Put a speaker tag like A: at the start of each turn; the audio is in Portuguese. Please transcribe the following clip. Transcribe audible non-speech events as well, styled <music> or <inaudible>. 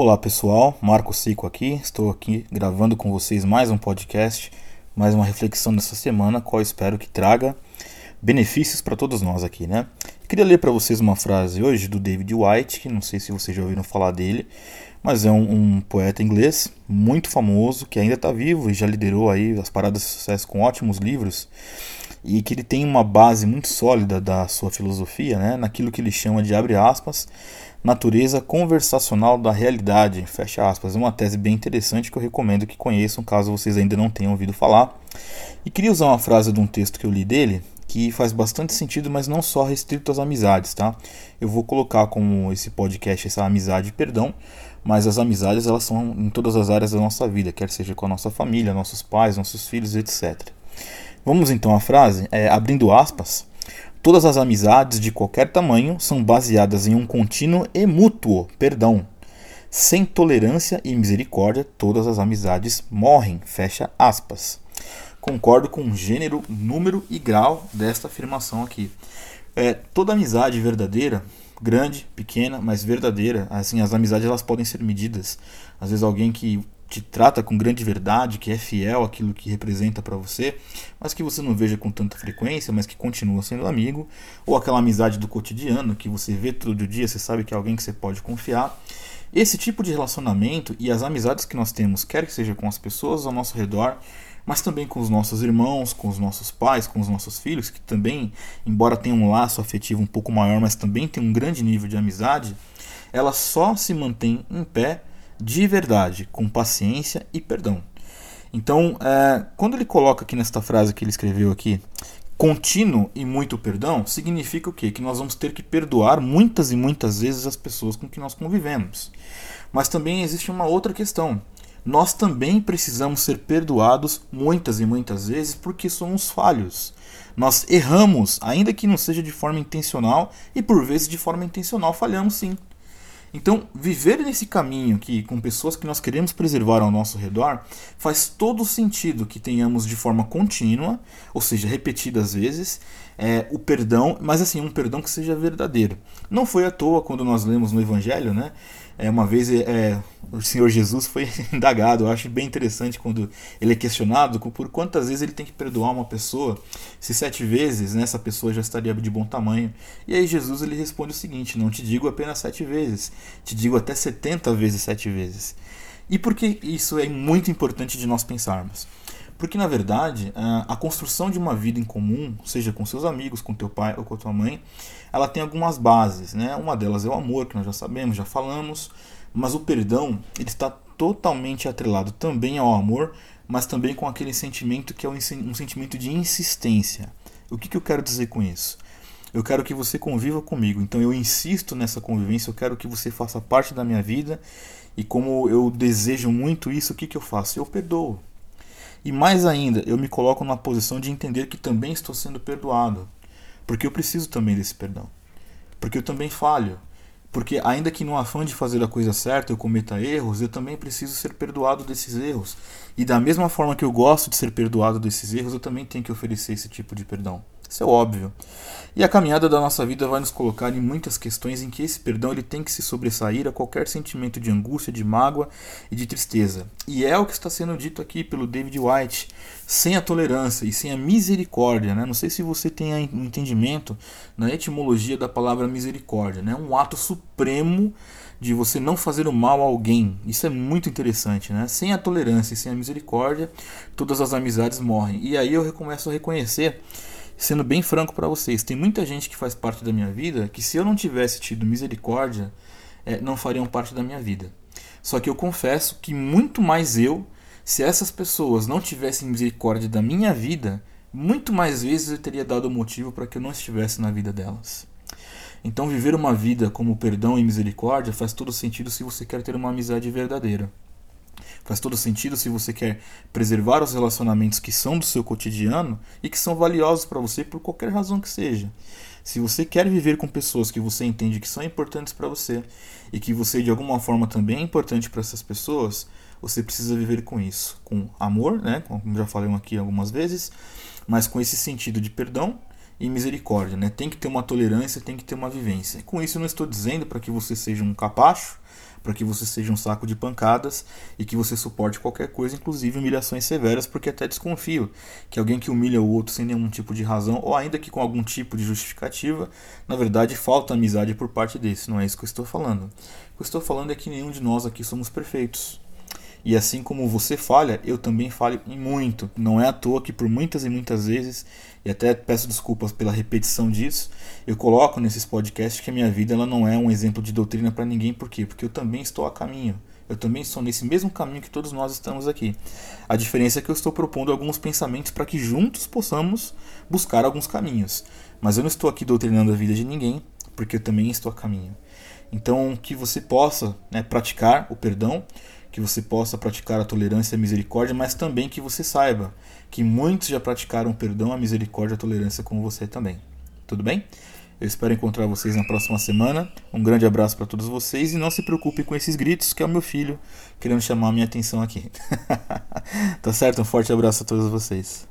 A: Olá pessoal, Marco Cico aqui. Estou aqui gravando com vocês mais um podcast, mais uma reflexão dessa semana, qual espero que traga benefícios para todos nós aqui, né? queria ler para vocês uma frase hoje do David White, que não sei se vocês já ouviram falar dele, mas é um, um poeta inglês muito famoso que ainda está vivo e já liderou aí as paradas de sucesso com ótimos livros e que ele tem uma base muito sólida da sua filosofia, né, naquilo que ele chama de abre aspas natureza conversacional da realidade, fecha aspas. É uma tese bem interessante que eu recomendo que conheçam, caso vocês ainda não tenham ouvido falar. E queria usar uma frase de um texto que eu li dele, que faz bastante sentido, mas não só restrito às amizades, tá? Eu vou colocar como esse podcast essa amizade, perdão, mas as amizades elas são em todas as áreas da nossa vida, quer seja com a nossa família, nossos pais, nossos filhos, etc. Vamos então à frase, é, abrindo aspas. Todas as amizades de qualquer tamanho são baseadas em um contínuo e mútuo perdão. Sem tolerância e misericórdia, todas as amizades morrem. Fecha aspas. Concordo com o gênero, número e grau desta afirmação aqui. É, toda amizade verdadeira, grande, pequena, mas verdadeira, assim, as amizades elas podem ser medidas. Às vezes alguém que te trata com grande verdade, que é fiel àquilo que representa para você, mas que você não veja com tanta frequência, mas que continua sendo amigo, ou aquela amizade do cotidiano que você vê todo dia, você sabe que é alguém que você pode confiar. Esse tipo de relacionamento e as amizades que nós temos, quer que seja com as pessoas ao nosso redor, mas também com os nossos irmãos, com os nossos pais, com os nossos filhos, que também, embora tenham um laço afetivo um pouco maior, mas também tem um grande nível de amizade, ela só se mantém em pé de verdade, com paciência e perdão. Então, é, quando ele coloca aqui nesta frase que ele escreveu aqui, contínuo e muito perdão, significa o quê? Que nós vamos ter que perdoar muitas e muitas vezes as pessoas com que nós convivemos. Mas também existe uma outra questão. Nós também precisamos ser perdoados muitas e muitas vezes porque somos falhos. Nós erramos, ainda que não seja de forma intencional, e por vezes de forma intencional falhamos sim. Então, viver nesse caminho aqui com pessoas que nós queremos preservar ao nosso redor faz todo sentido que tenhamos de forma contínua, ou seja, repetidas vezes, é, o perdão, mas assim, um perdão que seja verdadeiro. Não foi à toa quando nós lemos no Evangelho, né? É, uma vez é, o Senhor Jesus foi <laughs> indagado, eu acho bem interessante quando ele é questionado por quantas vezes ele tem que perdoar uma pessoa, se sete vezes né, essa pessoa já estaria de bom tamanho. E aí Jesus ele responde o seguinte: Não te digo apenas sete vezes, te digo até setenta vezes sete vezes. E por que isso é muito importante de nós pensarmos? Porque, na verdade, a construção de uma vida em comum, seja com seus amigos, com teu pai ou com tua mãe, ela tem algumas bases. Né? Uma delas é o amor, que nós já sabemos, já falamos, mas o perdão ele está totalmente atrelado também ao amor, mas também com aquele sentimento que é um sentimento de insistência. O que, que eu quero dizer com isso? Eu quero que você conviva comigo, então eu insisto nessa convivência, eu quero que você faça parte da minha vida e como eu desejo muito isso, o que, que eu faço? Eu perdoo. E mais ainda, eu me coloco numa posição de entender que também estou sendo perdoado. Porque eu preciso também desse perdão. Porque eu também falho. Porque, ainda que no afã de fazer a coisa certa eu cometa erros, eu também preciso ser perdoado desses erros. E da mesma forma que eu gosto de ser perdoado desses erros, eu também tenho que oferecer esse tipo de perdão. Isso é óbvio. E a caminhada da nossa vida vai nos colocar em muitas questões em que esse perdão ele tem que se sobressair a qualquer sentimento de angústia, de mágoa e de tristeza. E é o que está sendo dito aqui pelo David White, sem a tolerância e sem a misericórdia. Né? Não sei se você tem um entendimento na etimologia da palavra misericórdia. Né? Um ato supremo de você não fazer o mal a alguém. Isso é muito interessante, né? Sem a tolerância e sem a misericórdia, todas as amizades morrem. E aí eu começo a reconhecer sendo bem franco para vocês, tem muita gente que faz parte da minha vida que se eu não tivesse tido misericórdia, é, não fariam parte da minha vida. Só que eu confesso que muito mais eu, se essas pessoas não tivessem misericórdia da minha vida, muito mais vezes eu teria dado motivo para que eu não estivesse na vida delas. Então, viver uma vida como perdão e misericórdia faz todo sentido se você quer ter uma amizade verdadeira. Faz todo sentido se você quer preservar os relacionamentos que são do seu cotidiano e que são valiosos para você por qualquer razão que seja. Se você quer viver com pessoas que você entende que são importantes para você e que você de alguma forma também é importante para essas pessoas, você precisa viver com isso, com amor, né, como já falei aqui algumas vezes, mas com esse sentido de perdão e misericórdia, né? Tem que ter uma tolerância, tem que ter uma vivência. Com isso eu não estou dizendo para que você seja um capacho, para que você seja um saco de pancadas e que você suporte qualquer coisa, inclusive humilhações severas, porque até desconfio que alguém que humilha o outro sem nenhum tipo de razão, ou ainda que com algum tipo de justificativa, na verdade falta amizade por parte desse. Não é isso que eu estou falando. O que eu estou falando é que nenhum de nós aqui somos perfeitos. E assim como você falha, eu também falho muito. Não é à toa que por muitas e muitas vezes, e até peço desculpas pela repetição disso, eu coloco nesses podcasts que a minha vida ela não é um exemplo de doutrina para ninguém. Por quê? Porque eu também estou a caminho. Eu também estou nesse mesmo caminho que todos nós estamos aqui. A diferença é que eu estou propondo alguns pensamentos para que juntos possamos buscar alguns caminhos. Mas eu não estou aqui doutrinando a vida de ninguém, porque eu também estou a caminho. Então, que você possa né, praticar o perdão, que você possa praticar a tolerância e a misericórdia, mas também que você saiba que muitos já praticaram o perdão, a misericórdia e a tolerância com você também. Tudo bem? Eu espero encontrar vocês na próxima semana. Um grande abraço para todos vocês e não se preocupe com esses gritos, que é o meu filho querendo chamar a minha atenção aqui. <laughs> tá certo? Um forte abraço a todos vocês.